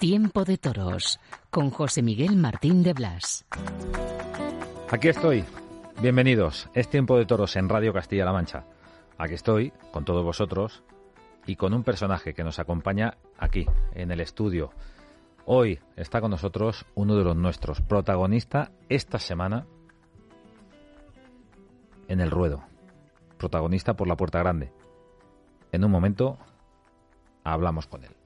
Tiempo de Toros con José Miguel Martín de Blas. Aquí estoy. Bienvenidos. Es Tiempo de Toros en Radio Castilla-La Mancha. Aquí estoy con todos vosotros y con un personaje que nos acompaña aquí, en el estudio. Hoy está con nosotros uno de los nuestros, protagonista esta semana en el ruedo. Protagonista por la puerta grande. En un momento hablamos con él.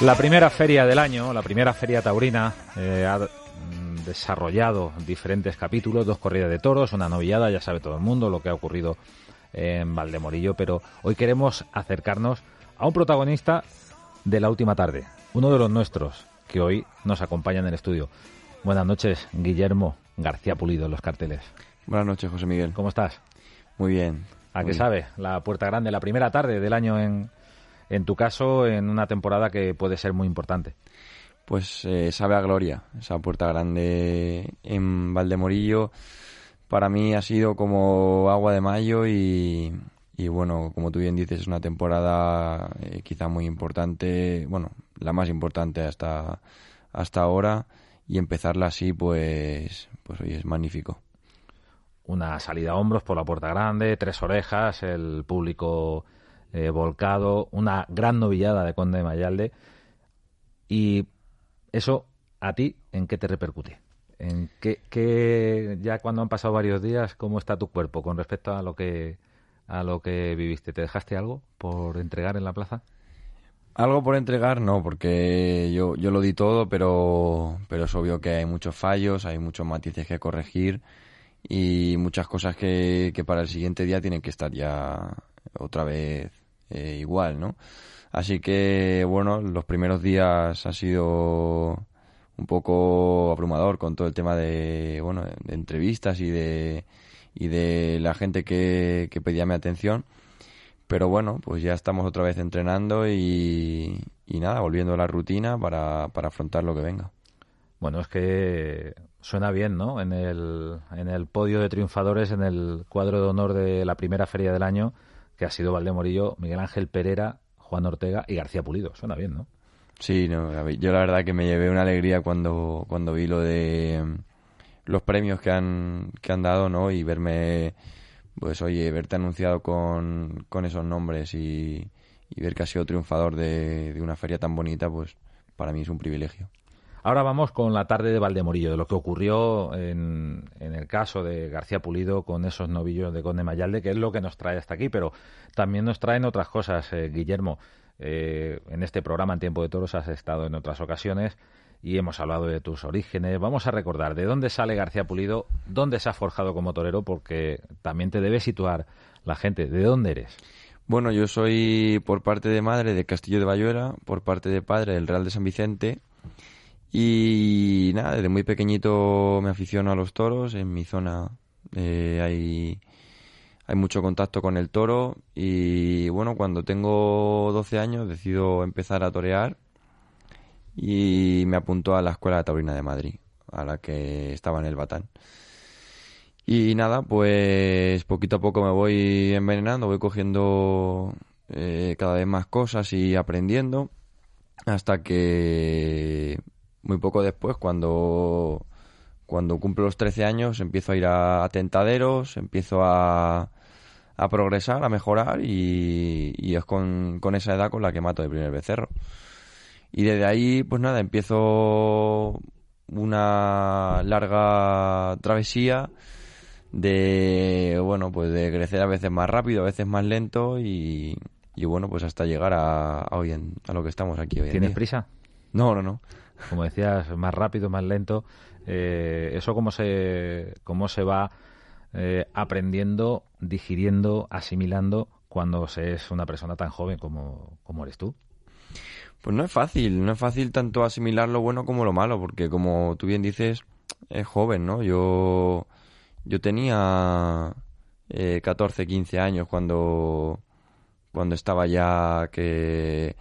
La primera feria del año, la primera feria taurina, eh, ha desarrollado diferentes capítulos, dos corridas de toros, una novillada, ya sabe todo el mundo lo que ha ocurrido en Valdemorillo, pero hoy queremos acercarnos a un protagonista de la última tarde, uno de los nuestros, que hoy nos acompaña en el estudio. Buenas noches, Guillermo García Pulido, en los carteles. Buenas noches, José Miguel. ¿Cómo estás? Muy bien. ¿A qué sabe? La Puerta Grande, la primera tarde del año en, en tu caso, en una temporada que puede ser muy importante. Pues eh, sabe a gloria. Esa puerta grande en Valdemorillo para mí ha sido como agua de mayo y, y bueno, como tú bien dices, es una temporada eh, quizá muy importante, bueno, la más importante hasta, hasta ahora y empezarla así pues, pues hoy es magnífico. Una salida a hombros por la Puerta Grande, tres orejas, el público eh, volcado, una gran novillada de Conde de Mayalde. Y eso, ¿a ti en qué te repercute? ¿En qué, qué- ya cuando han pasado varios días, cómo está tu cuerpo con respecto a lo que a lo que viviste? ¿Te dejaste algo por entregar en la plaza? Algo por entregar, no, porque yo, yo lo di todo, pero, pero es obvio que hay muchos fallos, hay muchos matices que corregir y muchas cosas que, que para el siguiente día tienen que estar ya otra vez eh, igual, ¿no? Así que, bueno, los primeros días ha sido un poco abrumador con todo el tema de, bueno, de entrevistas y de, y de la gente que, que pedía mi atención. Pero bueno, pues ya estamos otra vez entrenando y, y nada, volviendo a la rutina para, para afrontar lo que venga. Bueno, es que suena bien, ¿no? En el, en el podio de triunfadores, en el cuadro de honor de la primera feria del año, que ha sido Valdemorillo, Miguel Ángel Pereira, Juan Ortega y García Pulido. Suena bien, ¿no? Sí, no, yo la verdad que me llevé una alegría cuando, cuando vi lo de mm, los premios que han, que han dado, ¿no? Y verme, pues oye, verte anunciado con, con esos nombres y, y ver que has sido triunfador de, de una feria tan bonita, pues para mí es un privilegio. Ahora vamos con la tarde de Valdemorillo, de lo que ocurrió en, en el caso de García Pulido con esos novillos de Conde Mayalde, que es lo que nos trae hasta aquí, pero también nos traen otras cosas, eh, Guillermo. Eh, en este programa, en Tiempo de Toros, has estado en otras ocasiones y hemos hablado de tus orígenes. Vamos a recordar de dónde sale García Pulido, dónde se ha forjado como torero, porque también te debe situar la gente. ¿De dónde eres? Bueno, yo soy por parte de madre de Castillo de Bayuela, por parte de padre del Real de San Vicente. Y nada, desde muy pequeñito me aficiono a los toros. En mi zona eh, hay, hay mucho contacto con el toro. Y bueno, cuando tengo 12 años decido empezar a torear. Y me apuntó a la Escuela Taurina de Madrid, a la que estaba en el Batán. Y nada, pues poquito a poco me voy envenenando, voy cogiendo eh, cada vez más cosas y aprendiendo hasta que muy poco después, cuando, cuando cumplo los 13 años, empiezo a ir a, a tentaderos, empiezo a, a progresar, a mejorar y, y es con, con esa edad con la que mato el primer becerro. Y desde ahí, pues nada, empiezo una larga travesía de, bueno, pues de crecer a veces más rápido, a veces más lento y, y bueno, pues hasta llegar a, hoy en, a lo que estamos aquí hoy ¿Tienes en día. prisa? No, no, no. Como decías, más rápido, más lento. Eh, ¿Eso cómo se, cómo se va eh, aprendiendo, digiriendo, asimilando cuando se es una persona tan joven como, como eres tú? Pues no es fácil, no es fácil tanto asimilar lo bueno como lo malo, porque como tú bien dices, es joven, ¿no? Yo, yo tenía eh, 14, 15 años cuando, cuando estaba ya que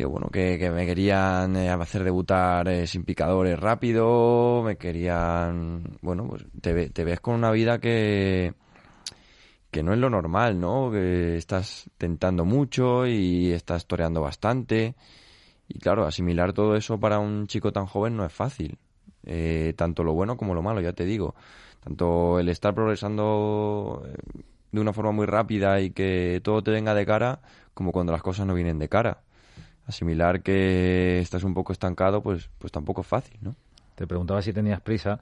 que bueno, que, me querían eh, hacer debutar eh, sin picadores rápido, me querían, bueno, pues te, te ves con una vida que que no es lo normal, ¿no? Que estás tentando mucho y estás toreando bastante. Y claro, asimilar todo eso para un chico tan joven no es fácil. Eh, tanto lo bueno como lo malo, ya te digo. Tanto el estar progresando de una forma muy rápida y que todo te venga de cara, como cuando las cosas no vienen de cara. Asimilar que estás un poco estancado, pues, pues tampoco es fácil, ¿no? Te preguntaba si tenías prisa,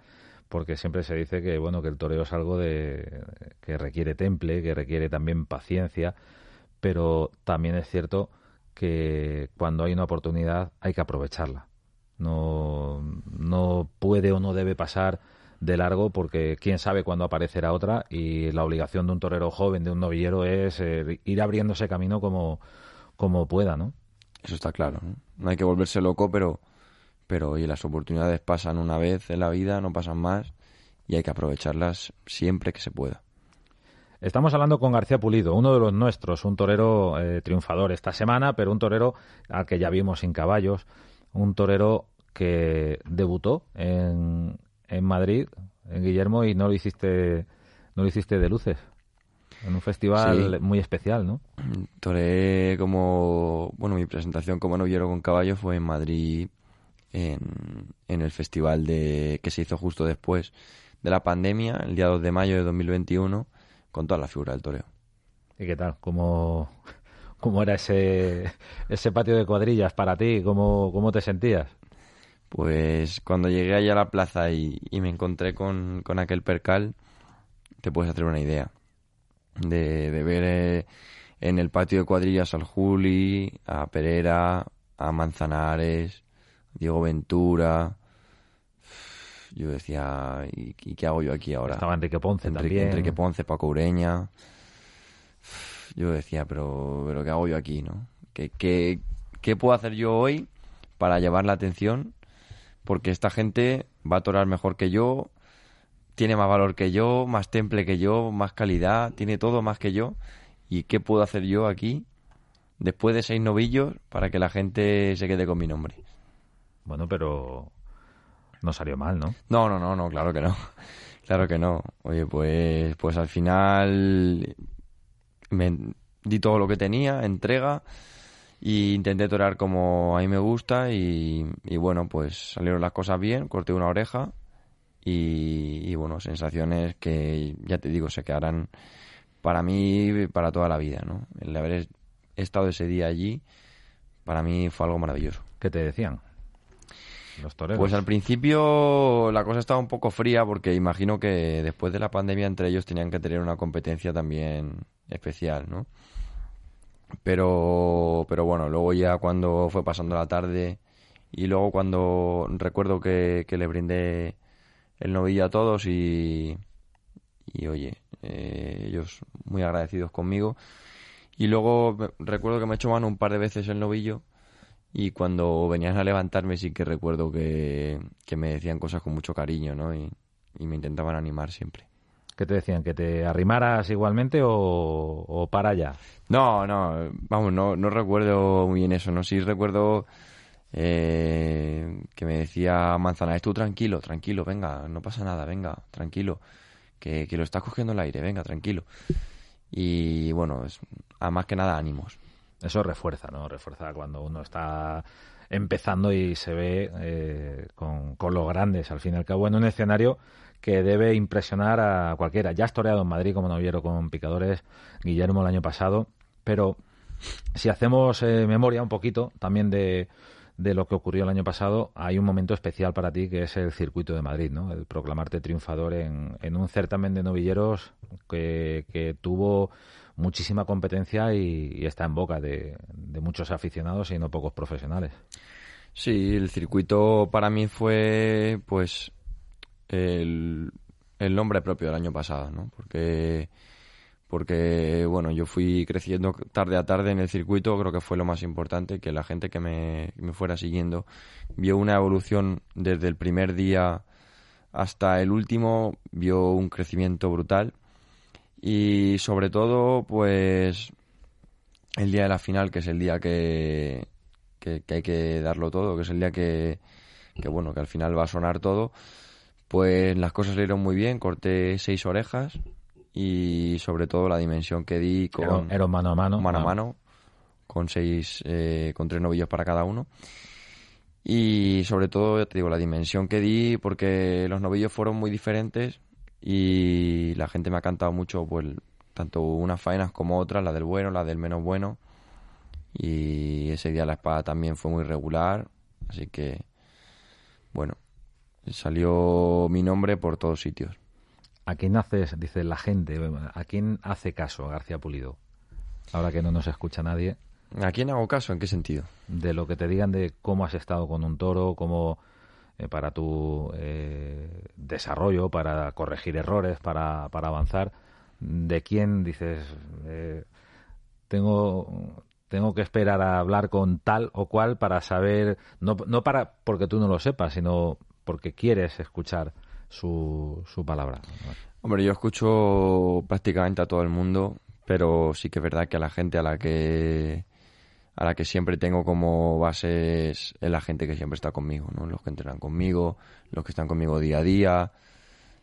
porque siempre se dice que bueno que el toreo es algo de que requiere temple, que requiere también paciencia, pero también es cierto que cuando hay una oportunidad hay que aprovecharla. No, no puede o no debe pasar de largo porque quién sabe cuándo aparecerá otra y la obligación de un torero joven, de un novillero, es eh, ir abriéndose camino como, como pueda, ¿no? Eso está claro, ¿no? Hay que volverse loco, pero, pero las oportunidades pasan una vez en la vida, no pasan más, y hay que aprovecharlas siempre que se pueda. Estamos hablando con García Pulido, uno de los nuestros, un torero eh, triunfador esta semana, pero un torero al que ya vimos sin caballos, un torero que debutó en, en Madrid, en Guillermo, y no lo hiciste, no lo hiciste de luces, en un festival Sí. muy especial, ¿no? Toré como, bueno, mi presentación como novillero con caballo fue en Madrid, en, en el festival de que se hizo justo después de la pandemia, el día 2 de mayo de 2021, con toda la figura del toreo. ¿Y qué tal? ¿Cómo, cómo era ese, ese patio de cuadrillas para ti? ¿Cómo, cómo te sentías? Pues cuando llegué allá a la plaza y, y me encontré con, con aquel percal, te puedes hacer una idea de, de ver eh, en el patio de cuadrillas al Juli, a Pereira, a Manzanares, Diego Ventura. Yo decía, ¿y, y qué hago yo aquí ahora? Estaba Enrique Ponce Enrique, también. Enrique Ponce, Paco Ureña. Yo decía, pero, pero ¿qué hago yo aquí, no? ¿Qué, qué, qué puedo hacer yo hoy para llevar la atención? Porque esta gente va a torar mejor que yo, tiene más valor que yo, más temple que yo, más calidad, tiene todo más que yo. ¿Y qué puedo hacer yo aquí, después de seis novillos, para que la gente se quede con mi nombre? Bueno, pero no salió mal, ¿no? No, no, no, no, claro que no. Claro que no. Oye, pues, pues al final me di todo lo que tenía, entrega, y intenté torear como a mí me gusta y, y bueno, pues salieron las cosas bien, corté una oreja y, y bueno, sensaciones que ya te digo, se quedarán para mí para toda la vida, ¿no? El haber estado ese día allí, para mí fue algo maravilloso. ¿Qué te decían? Los toreros. Pues al principio la cosa estaba un poco fría porque imagino que después de la pandemia entre ellos tenían que tener una competencia también especial, ¿no? Pero, pero bueno, luego ya cuando fue pasando la tarde y luego cuando recuerdo que, que le brindé el novillo a todos y, y oye, eh, ellos muy agradecidos conmigo. Y luego recuerdo que me echó mano un par de veces el novillo y cuando venían a levantarme sí que recuerdo que, que me decían cosas con mucho cariño, ¿no? Y, y me intentaban animar siempre. ¿Qué te decían? ¿Que te arrimaras igualmente o, o para allá? No, no, vamos, no, no recuerdo muy bien eso, ¿no? Sí recuerdo eh, que me decía Manzanares, tú tranquilo, tranquilo, venga, no pasa nada, venga, tranquilo, que, que lo estás cogiendo el aire, venga, tranquilo. Y bueno, es, a más que nada ánimos. Eso refuerza, ¿no? Refuerza cuando uno está empezando y se ve eh, con, con los grandes, al fin y al cabo, en un escenario que debe impresionar a cualquiera. Ya has toreado en Madrid como noviero con picadores, Guillermo el año pasado, pero si hacemos eh, memoria un poquito también de, de lo que ocurrió el año pasado, hay un momento especial para ti que es el circuito de Madrid, ¿no? El proclamarte triunfador en, en un certamen de novilleros que, que tuvo muchísima competencia y, está en boca de, muchos aficionados y no pocos profesionales. Sí, el circuito para mí fue pues el, el nombre propio del año pasado, ¿no? Porque porque bueno, yo fui creciendo tarde a tarde en el circuito, creo que fue lo más importante, que la gente que me, me, fuera siguiendo. Vio una evolución desde el primer día hasta el último, vio un crecimiento brutal. Y sobre todo pues el día de la final, que es el día que, que, hay que darlo todo, que es el día que, que bueno, que al final va a sonar todo, pues las cosas le dieron muy bien, corté seis orejas, y sobre todo la dimensión que di con era, mano a mano mano a mano con seis eh, con tres novillos para cada uno. Y sobre todo te digo la dimensión que di porque los novillos fueron muy diferentes y la gente me ha cantado mucho pues tanto unas faenas como otras la del bueno la del menos bueno. Y ese día la espada también fue muy regular así que bueno salió mi nombre por todos sitios ¿A quién haces, dice la gente, a quién hace caso García Pulido? Ahora que no nos escucha nadie. ¿A quién hago caso? ¿En qué sentido? De lo que te digan de cómo has estado con un toro, cómo eh, para tu eh, desarrollo, para corregir errores, para, avanzar. ¿De quién dices, eh, tengo, tengo que esperar a hablar con tal o cual para saber, no, no para porque tú no lo sepas, sino porque quieres escuchar su, su palabra. Hombre, yo escucho prácticamente a todo el mundo, pero sí que es verdad que a la gente a la que a la que siempre tengo como base es, la gente que siempre está conmigo, ¿no? Los que entrenan conmigo, los que están conmigo día a día,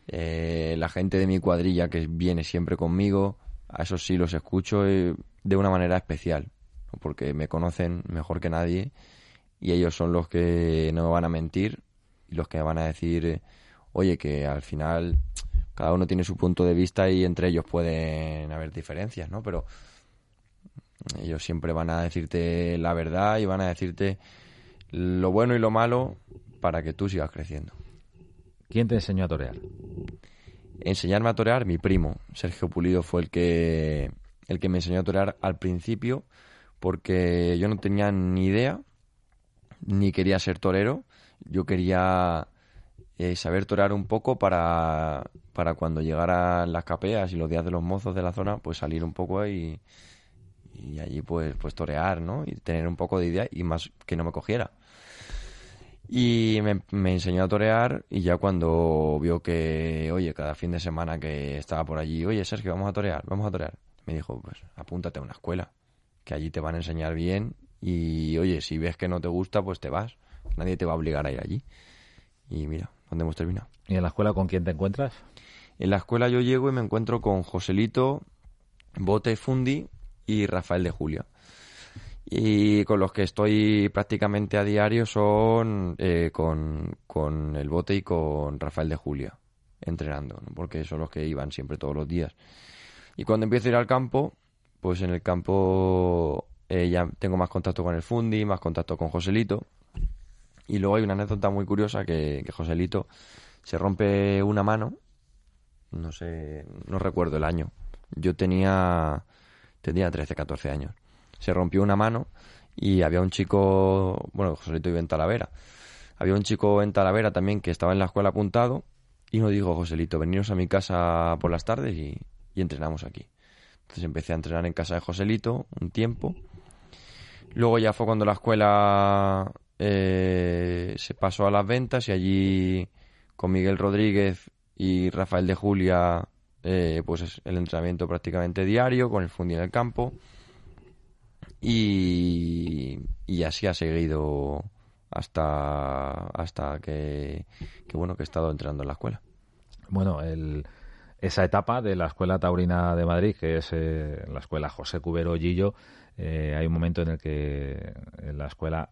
eh, la gente de mi cuadrilla que viene siempre conmigo, a esos sí los escucho eh, de una manera especial, porque me conocen mejor que nadie y ellos son los que no me van a mentir y los que me van a decir eh, oye, que al final cada uno tiene su punto de vista y entre ellos pueden haber diferencias, ¿no? Pero ellos siempre van a decirte la verdad y van a decirte lo bueno y lo malo para que tú sigas creciendo. ¿Quién te enseñó a torear? Enseñarme a torear, mi primo, Sergio Pulido, fue el que, el que me enseñó a torear al principio, porque yo no tenía ni idea, ni quería ser torero. Yo quería eh, saber torear un poco para, para cuando llegaran las capeas y los días de los mozos de la zona, pues salir un poco ahí y allí pues, pues torear, ¿no? Y tener un poco de idea y más que no me cogiera. Y me, me, enseñó a torear y ya cuando vio que, oye, cada fin de semana que estaba por allí, oye, Sergio, vamos a torear, vamos a torear. Me dijo, pues apúntate a una escuela, que allí te van a enseñar bien y, oye, si ves que no te gusta, pues te vas. Nadie te va a obligar a ir allí. Y mira, donde hemos terminado. ¿Y en la escuela con quién te encuentras? En la escuela yo llego y me encuentro con Joselito, Bote Fundi y Rafael de Julia. Y con los que estoy prácticamente a diario son eh, con, con, el Bote y con Rafael de Julia, entrenando, porque son los que iban siempre todos los días. Y cuando empiezo a ir al campo, pues en el campo eh, ya tengo más contacto con el Fundi, más contacto con Joselito y luego hay una anécdota muy curiosa que, que Joselito se rompe una mano, no sé, no recuerdo el año. Yo tenía, tenía 13, 14 años. Se rompió una mano y había un chico, bueno, Joselito iba en Talavera. Había un chico en Talavera también que estaba en la escuela apuntado y nos dijo, Joselito, veniros a mi casa por las tardes y, y entrenamos aquí. Entonces empecé a entrenar en casa de Joselito un tiempo. Luego ya fue cuando la escuela eh, se pasó a las ventas y allí con Miguel Rodríguez y Rafael de Julia, eh, pues el entrenamiento prácticamente diario con el fundi en el campo. Y, y así ha seguido hasta, hasta que, bueno que he estado entrenando en la escuela. Bueno, el, esa etapa de la Escuela Taurina de Madrid, que es eh, la Escuela José Cubero Gillo, hay un momento en el que en la escuela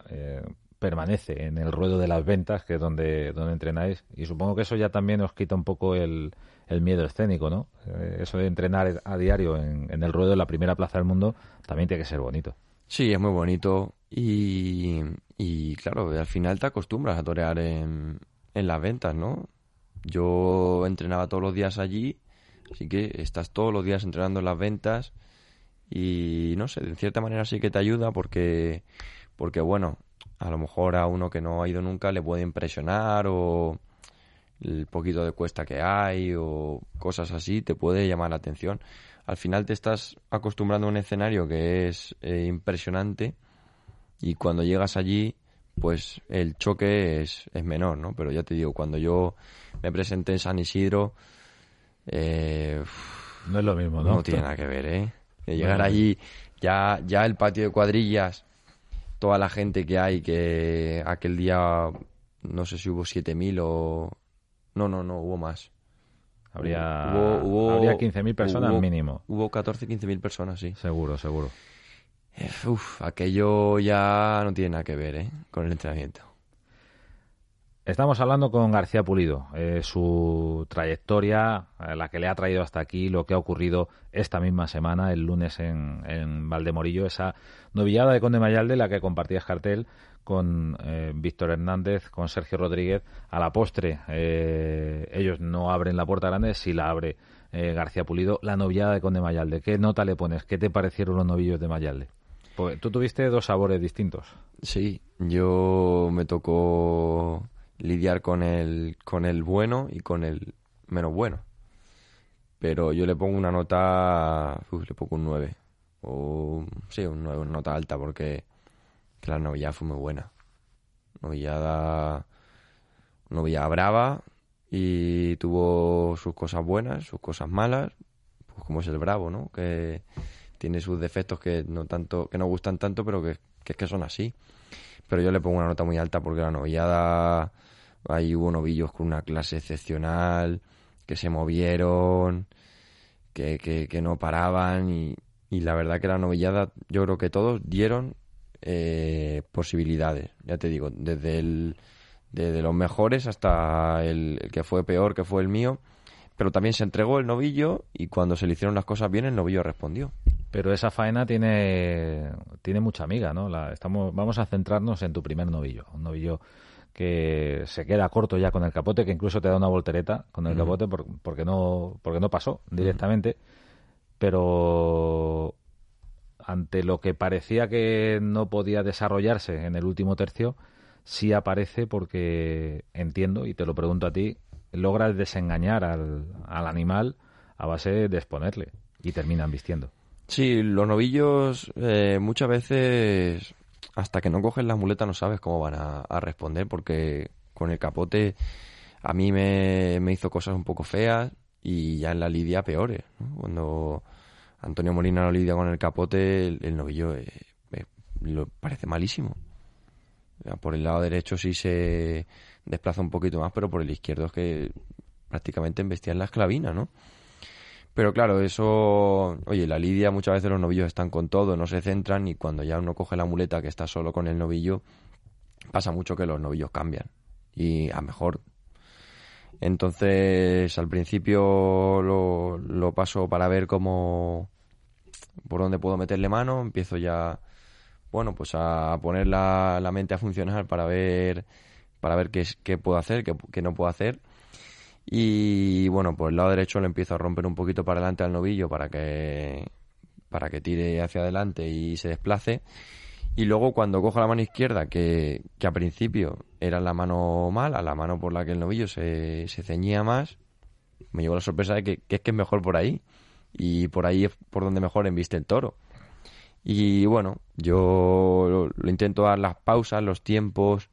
permanece en el ruedo de las ventas, que es donde, donde entrenáis. Y supongo que eso ya también os quita un poco el, el miedo escénico, ¿no? Eh, eso de entrenar a diario en, el ruedo de la primera plaza del mundo también tiene que ser bonito. Sí, es muy bonito y, y claro, al final te acostumbras a torear en, en las ventas, ¿no? Yo entrenaba todos los días allí, así que estás todos los días entrenando en las ventas y no sé, de cierta manera sí que te ayuda porque, porque bueno, a lo mejor a uno que no ha ido nunca le puede impresionar o el poquito de cuesta que hay o cosas así te puede llamar la atención. Al final te estás acostumbrando a un escenario que es eh, impresionante y cuando llegas allí pues el choque es, es menor, ¿no? Pero ya te digo, cuando yo me presenté en San Isidro, eh, no es lo mismo, ¿no? No tiene nada que ver, ¿eh? llegar allí, ya, ya el patio de cuadrillas, toda la gente que hay, que aquel día, no sé si hubo 7.000 o... No, no, no, hubo más. Habría, hubo, habría 15.000 personas mínimo. Hubo 14, 15.000 personas, sí. Seguro, seguro. Uf, aquello ya no tiene nada que ver ¿eh? con el entrenamiento. Estamos hablando con García Pulido, eh, su trayectoria, eh, la que le ha traído hasta aquí, lo que ha ocurrido esta misma semana, el lunes en, en Valdemorillo, esa novillada de Conde Mayalde, la que compartías cartel con eh, Víctor Hernández, con Sergio Rodríguez. A la postre, ellos no abren la puerta grande, si la abre García Pulido. La novillada de Conde Mayalde, ¿qué nota le pones? ¿Qué te parecieron los novillos de Mayalde? Pues tú tuviste dos sabores distintos. Sí, yo me tocó lidiar con el, con el bueno y con el menos bueno. Pero yo le pongo una nota, le pongo un 9. O, sí, un 9, una nota alta, porque la novillada fue muy buena. Novillada, novillada brava y tuvo sus cosas buenas, sus cosas malas, pues como es el bravo, ¿no? Que tiene sus defectos que no tanto que no gustan tanto, pero que, que es que son así. Pero yo le pongo una nota muy alta porque la novillada Ahí hubo novillos con una clase excepcional, que se movieron, que, que, no paraban y, y, la verdad que la novillada, yo creo que todos dieron eh, posibilidades, ya te digo, desde, el, desde los mejores hasta el, que fue peor, que fue el mío, pero también se entregó el novillo y cuando se le hicieron las cosas bien el novillo respondió. Pero esa faena tiene, tiene mucha amiga, ¿no? La, estamos, vamos a centrarnos en tu primer novillo, un novillo que se queda corto ya con el capote, que incluso te da una voltereta con el capote porque no porque no pasó directamente, pero ante lo que parecía que no podía desarrollarse en el último tercio, sí aparece porque entiendo, y te lo pregunto a ti, logras desengañar al, al animal a base de exponerle y terminan vistiendo. Sí, los novillos eh, muchas veces hasta que no coges la muleta no sabes cómo van a, responder porque con el capote a mí me, hizo cosas un poco feas y ya en la lidia peores. Cuando Antonio Molina lo lidia con el capote, el, novillo eh, eh, lo parece malísimo. Por el lado derecho sí se desplaza un poquito más, pero por el izquierdo es que prácticamente embestía en la esclavina, ¿no? Pero claro, eso, oye, la lidia muchas veces los novillos están con todo, no se centran y cuando ya uno coge la muleta que está solo con el novillo, pasa mucho que los novillos cambian y a mejor. Entonces, al principio lo, lo paso para ver cómo, por dónde puedo meterle mano, empiezo ya, bueno, pues a poner la, la mente a funcionar para ver, para ver qué, qué puedo hacer, qué, qué no puedo hacer y bueno, por el lado derecho le empiezo a romper un poquito para adelante al novillo para que, para que tire hacia adelante y se desplace. Y luego cuando cojo la mano izquierda, que, que a principio era la mano mala, la mano por la que el novillo se, se ceñía más, me llevo la sorpresa de que, es que es mejor por ahí. Y por ahí es por donde mejor embiste el toro. Y bueno, yo lo intento dar las pausas, los tiempos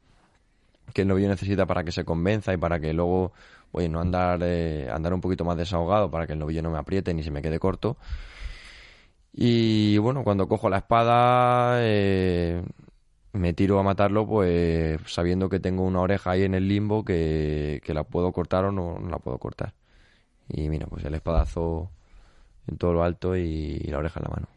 que el novillo necesita para que se convenza y para que luego oye, no andar, eh, andar un poquito más desahogado para que el novillo no me apriete ni se me quede corto. Y bueno, cuando cojo la espada, eh, me tiro a matarlo, pues sabiendo que tengo una oreja ahí en el limbo que, la puedo cortar o no, la puedo cortar. Y mira, pues el espadazo en todo lo alto y, la oreja en la mano.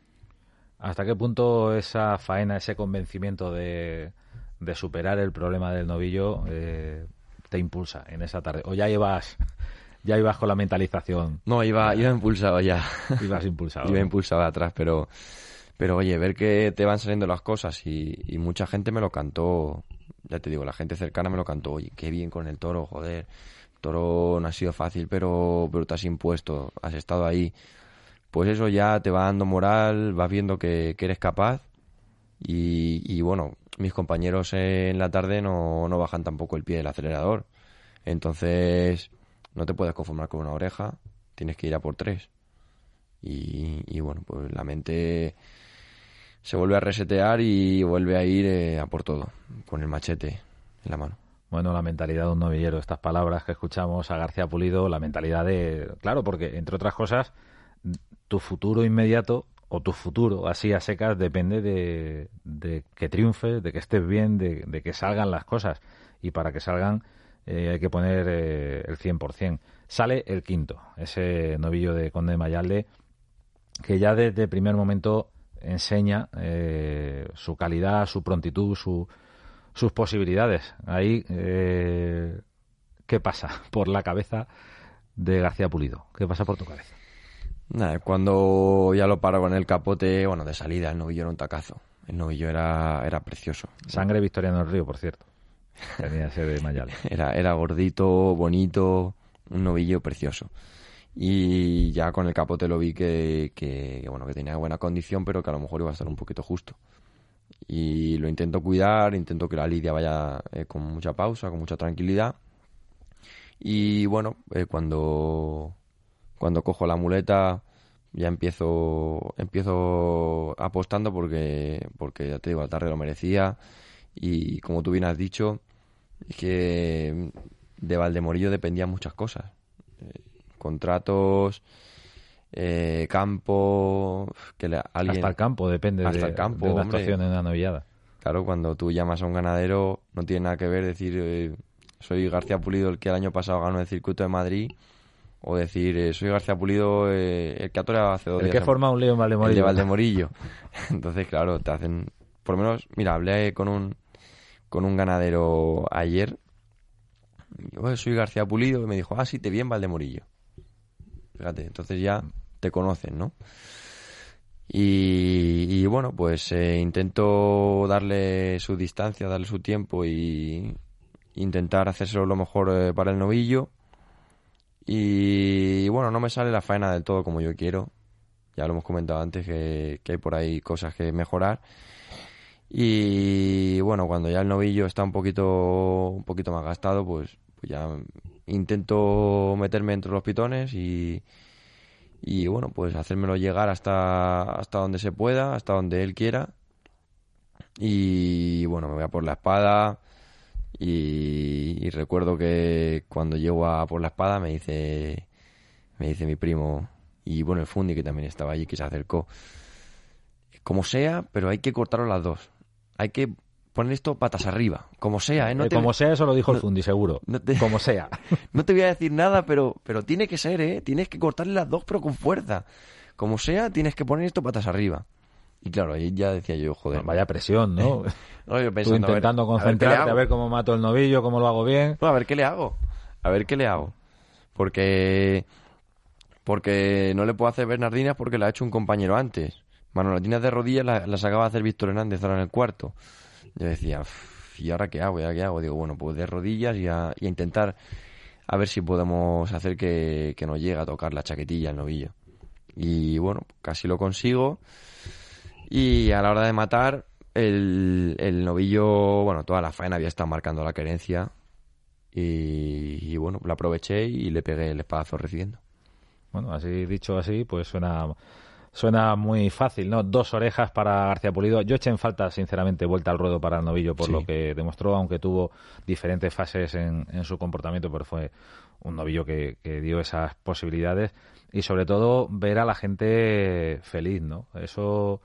¿Hasta qué punto esa faena, ese convencimiento de, de superar el problema del novillo eh, te impulsa en esa tarde? ¿O ya ibas, ya ibas con la mentalización? No, iba, iba impulsado ya. Ibas impulsado. iba impulsado atrás, pero, Pero oye, ver que te van saliendo las cosas y, y mucha gente me lo cantó, ya te digo, la gente cercana me lo cantó, oye, qué bien con el toro, joder, el toro no ha sido fácil, pero, pero te has impuesto, has estado ahí. Pues eso ya te va dando moral, vas viendo que, que eres capaz y, y bueno, mis compañeros en la tarde no, no bajan tampoco el pie del acelerador. Entonces, no te puedes conformar con una oreja, tienes que ir a por tres. Y, y bueno, pues la mente se vuelve a resetear y vuelve a ir eh, a por todo, con el machete en la mano. Bueno, la mentalidad de un novillero, estas palabras que escuchamos a García Pulido, la mentalidad de... Claro, porque entre otras cosas, tu futuro inmediato o tu futuro así a secas depende de, de que triunfes, de que estés bien, de, que salgan las cosas. Y para que salgan eh, hay que poner eh, el 100%. Sale el quinto, ese novillo de Conde de Mayalde, que ya desde el primer momento enseña eh, su calidad, su prontitud, su, sus posibilidades. Ahí, eh, ¿qué pasa por la cabeza de García Pulido? ¿Qué pasa por tu cabeza? Nada, cuando ya lo paro con el capote, bueno, de salida, el novillo era un tacazo. El novillo era, era precioso. Sangre Victoriano del Río, por cierto. Tenía ese de Mayal. era, era gordito, bonito, un novillo precioso. Y ya con el capote lo vi que, que, que, bueno, que tenía buena condición, pero que a lo mejor iba a estar un poquito justo. Y lo intento cuidar, intento que la lidia vaya eh, con mucha pausa, con mucha tranquilidad. Y bueno, eh, cuando, cuando cojo la muleta ya empiezo empiezo apostando porque porque ya te digo la tarde lo merecía. Y como tú bien has dicho es que de Valdemorillo dependían muchas cosas. Eh, contratos eh, campo que le, alguien hasta el campo depende hasta de, el campo de una hombre. actuación en una novillada. Claro cuando tú llamas a un ganadero no tiene nada que ver decir eh, soy García Pulido el que el año pasado ganó el circuito de Madrid o decir eh, soy García Pulido eh, el que ha toreado hace dos el días que forma un lío en el de Valdemorillo. Valdemorillo entonces claro te hacen por lo menos mira hablé con un con un ganadero ayer. Yo soy García Pulido y me dijo ah sí te vi en Valdemorillo fíjate entonces ya te conocen no y, y bueno pues eh, intento darle su distancia darle su tiempo y intentar hacérselo lo mejor para el novillo y bueno, no me sale la faena del todo como yo quiero. Ya lo hemos comentado antes que, que, hay por ahí cosas que mejorar. Y bueno, cuando ya el novillo está un poquito, un poquito más gastado, pues, pues ya intento meterme entre los pitones y, y bueno, pues hacérmelo llegar hasta, hasta donde se pueda, hasta donde él quiera. Y bueno, me voy a por la espada. Y, y, recuerdo que cuando llego a por la espada me dice me dice mi primo y bueno el Fundi que también estaba allí que se acercó como sea pero hay que cortarlo las dos. Hay que poner esto patas arriba. Como sea ¿eh? no te... como sea eso lo dijo no, el Fundi seguro. no te... como sea. No te voy a decir nada pero pero tiene que ser eh tienes que cortarle las dos pero con fuerza. Como sea tienes que poner esto patas arriba y claro, ahí ya decía yo, joder. Bueno, vaya presión, ¿no? no yo pensando, Tú intentando a ver, concentrarte, a ver, a ver, cómo mato el novillo, cómo lo hago bien. No, a ver qué le hago. A ver qué le hago. Porque. Porque no le puedo hacer Bernardinas porque la ha hecho un compañero antes. Manolatinas de rodillas las, las acaba de hacer Víctor Hernández ahora en el cuarto. Yo decía, ¿y ahora qué hago? ¿Y ahora qué hago? Digo, bueno, pues de rodillas y a, y a intentar a ver si podemos hacer que, que nos llegue a tocar la chaquetilla el novillo. Y bueno, casi lo consigo. Y a la hora de matar, el, el novillo, bueno, toda la faena había estado marcando la querencia. Y, y, bueno, la aproveché y le pegué el espadazo recibiendo. Bueno, así dicho así, pues suena, suena muy fácil, ¿no? Dos orejas para García Pulido. Yo eché en falta, sinceramente, vuelta al ruedo para el novillo por sí. lo que demostró, aunque tuvo diferentes fases en, en su comportamiento, pero fue un novillo que, que dio esas posibilidades. Y sobre todo, ver a la gente feliz, ¿no? Eso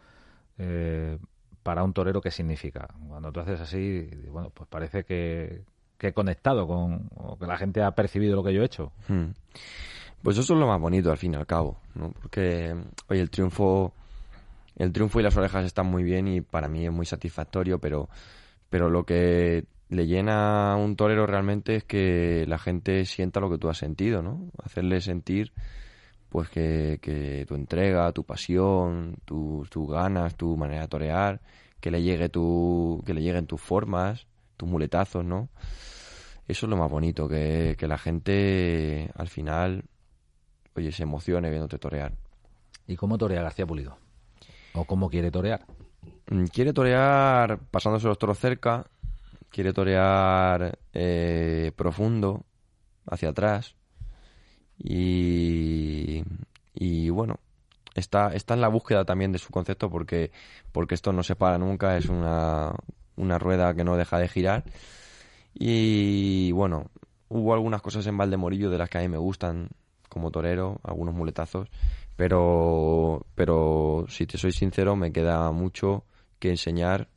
eh, para un torero qué significa. Cuando tú haces así, bueno, pues parece que, que he conectado con, o que la gente ha percibido lo que yo he hecho. Hmm. Pues eso es lo más bonito al fin y al cabo, ¿no? Porque, oye, el triunfo, el triunfo y las orejas están muy bien y para mí es muy satisfactorio, pero, pero lo que le llena a un torero realmente es que la gente sienta lo que tú has sentido, ¿no? Hacerle sentir pues que, que tu entrega, tu pasión, tus ganas, tu manera de torear, que le llegue tu, que le lleguen tus formas, tus muletazos, ¿no? Eso es lo más bonito, que, que la gente al final, oye, se emocione viéndote torear. ¿Y cómo torea García Pulido? ¿O cómo quiere torear? Mm, quiere torear pasándose los toros cerca, quiere torear eh, profundo, hacia atrás. Y, está, está en la búsqueda también de su concepto porque, porque esto no se para nunca, es una, una rueda que no deja de girar. Y bueno, hubo algunas cosas en Valdemorillo de las que a mí me gustan como torero, algunos muletazos, pero, pero si te soy sincero, me queda mucho que enseñar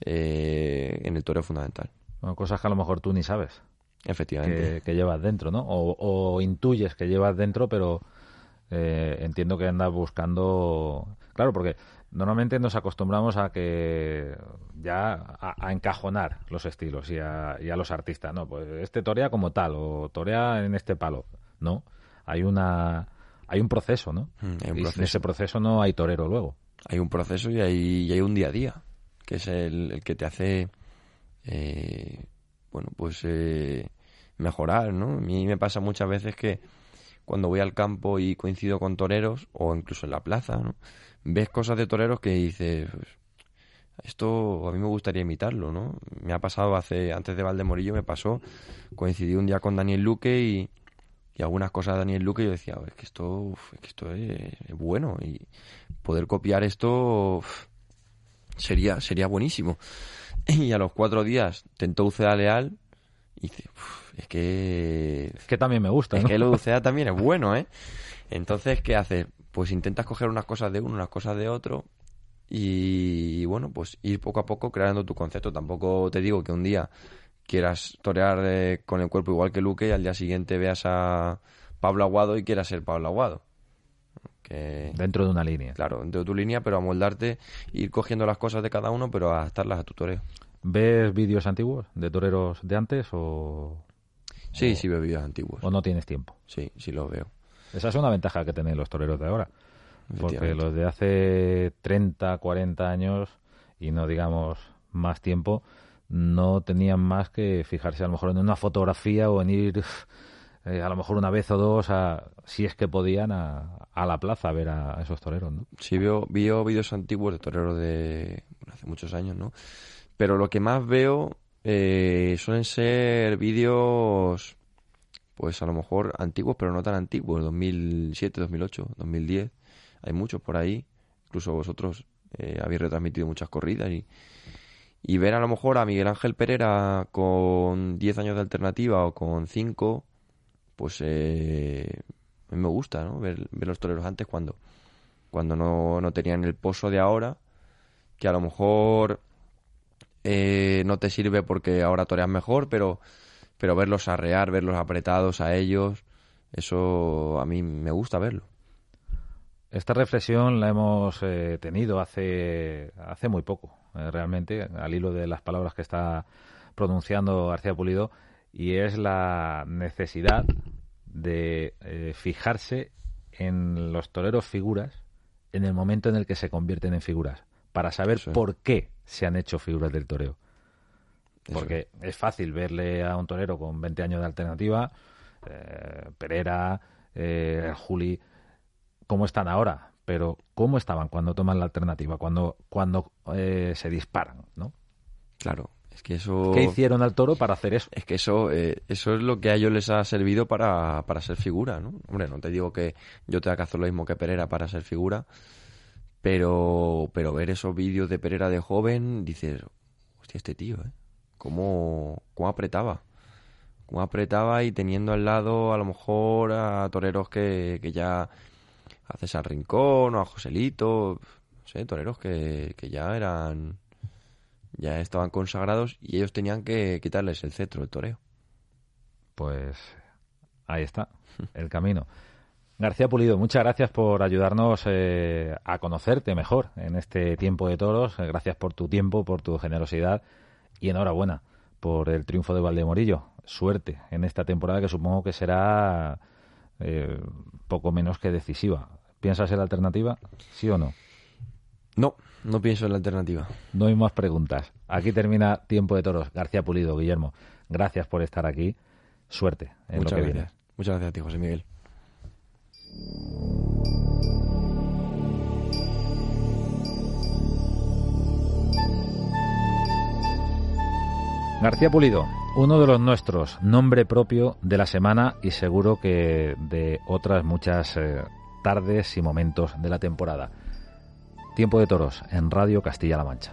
eh, en el toreo fundamental. cosas que a lo mejor tú ni sabes. Efectivamente. Que, llevas dentro, ¿no? O, intuyes que llevas dentro, pero eh, entiendo que andas buscando. Claro, porque normalmente nos acostumbramos a que ya a, encajonar los estilos y a, los artistas, ¿no? Pues este torea como tal o torea en este palo, ¿no? Hay una hay un proceso, ¿no? Mm, hay un y en ese proceso no hay torero luego. Hay un proceso y hay, hay un día a día, que es el, el que te hace eh, bueno, pues eh, mejorar, ¿no? A mí me pasa muchas veces que cuando voy al campo y coincido con toreros, o incluso en la plaza, ¿no? Ves cosas de toreros que dices, pues, esto a mí me gustaría imitarlo, ¿no? Me ha pasado hace, antes de Valdemorillo me pasó, coincidí un día con Daniel Luque y, y algunas cosas de Daniel Luque yo decía, es que esto, es que esto es, bueno y poder copiar esto sería, sería buenísimo. Y a los cuatro días tentó Uceda Leal y dice, es que... Es que también me gusta, Es que lo de Uceda también es bueno, ¿eh? Entonces, ¿qué haces? Pues intentas coger unas cosas de uno, unas cosas de otro y, bueno, pues ir poco a poco creando tu concepto. Tampoco te digo que un día quieras torear con el cuerpo igual que Luque y al día siguiente veas a Pablo Aguado y quieras ser Pablo Aguado. Dentro de una línea. Claro, dentro de tu línea, pero a moldarte, ir cogiendo las cosas de cada uno, pero a adaptarlas a tu toreo. ¿Ves vídeos antiguos de toreros de antes o...? Sí, sí veo vídeos antiguos. ¿O no tienes tiempo? Sí, sí los veo. Esa es una ventaja que tienen los toreros de ahora. Porque los de hace 30, 40 años, y no digamos más tiempo, no tenían más que fijarse a lo mejor en una fotografía o en ir eh, a lo mejor una vez o dos, a, si es que podían, a, a la plaza a ver a, esos toreros, ¿no? Sí, veo, veo vídeos antiguos de toreros de hace muchos años, ¿no? Pero lo que más veo eh, suelen ser vídeos, pues a lo mejor antiguos, pero no tan antiguos, 2007, 2008, 2010. Hay muchos por ahí. Incluso vosotros eh, habéis retransmitido muchas corridas y, y ver a lo mejor a Miguel Ángel Pereira con 10 años de alternativa o con 5 pues eh, a mí me gusta, ¿no? Ver, los toreros antes cuando, cuando no, no, tenían el pozo de ahora, que a lo mejor eh, no te sirve porque ahora toreas mejor, pero, pero verlos arrear, verlos apretados a ellos, eso a mí me gusta verlo. Esta reflexión la hemos eh, tenido hace, hace muy poco, realmente, al hilo de las palabras que está pronunciando García Pulido, y es la necesidad de eh, fijarse en los toreros figuras en el momento en el que se convierten en figuras, para saber por qué se han hecho figuras del toreo. Porque es fácil verle a un torero con 20 años de alternativa, eh, Pereira, eh, Juli, cómo están ahora, pero cómo estaban cuando toman la alternativa, cuando, cuando eh, se disparan, ¿no? Claro, es que eso... ¿Qué hicieron al toro para hacer eso? Es que eso, eh, eso es lo que a ellos les ha servido para, para ser figura, ¿no? Hombre, no te digo que yo tenga que hacer lo mismo que Pereira para ser figura, pero, pero ver esos vídeos de Pereira de joven, dices, hostia, este tío, ¿eh? ¿Cómo, cómo apretaba? Cómo apretaba y teniendo al lado a lo mejor a toreros que, que ya a César Rincón o a Joselito, no sé, toreros que, que ya eran ya estaban consagrados y ellos tenían que quitarles el cetro, el toreo. Pues ahí está, el camino. García Pulido, muchas gracias por ayudarnos eh, a conocerte mejor en este tiempo de toros. Gracias por tu tiempo, por tu generosidad y enhorabuena por el triunfo de Valdemorillo. Suerte en esta temporada que supongo que será eh, poco menos que decisiva. ¿Piensas en la alternativa? ¿Sí o no? No, no pienso en la alternativa. No hay más preguntas. Aquí termina Tiempo de Toros. García Pulido, Guillermo, gracias por estar aquí. Suerte en Muchas lo que gracias. viene. Muchas gracias a ti, José Miguel. García Pulido, uno de los nuestros, nombre propio de la semana y seguro que de otras muchas eh, tardes y momentos de la temporada. Tiempo de Toros en Radio Castilla-La Mancha.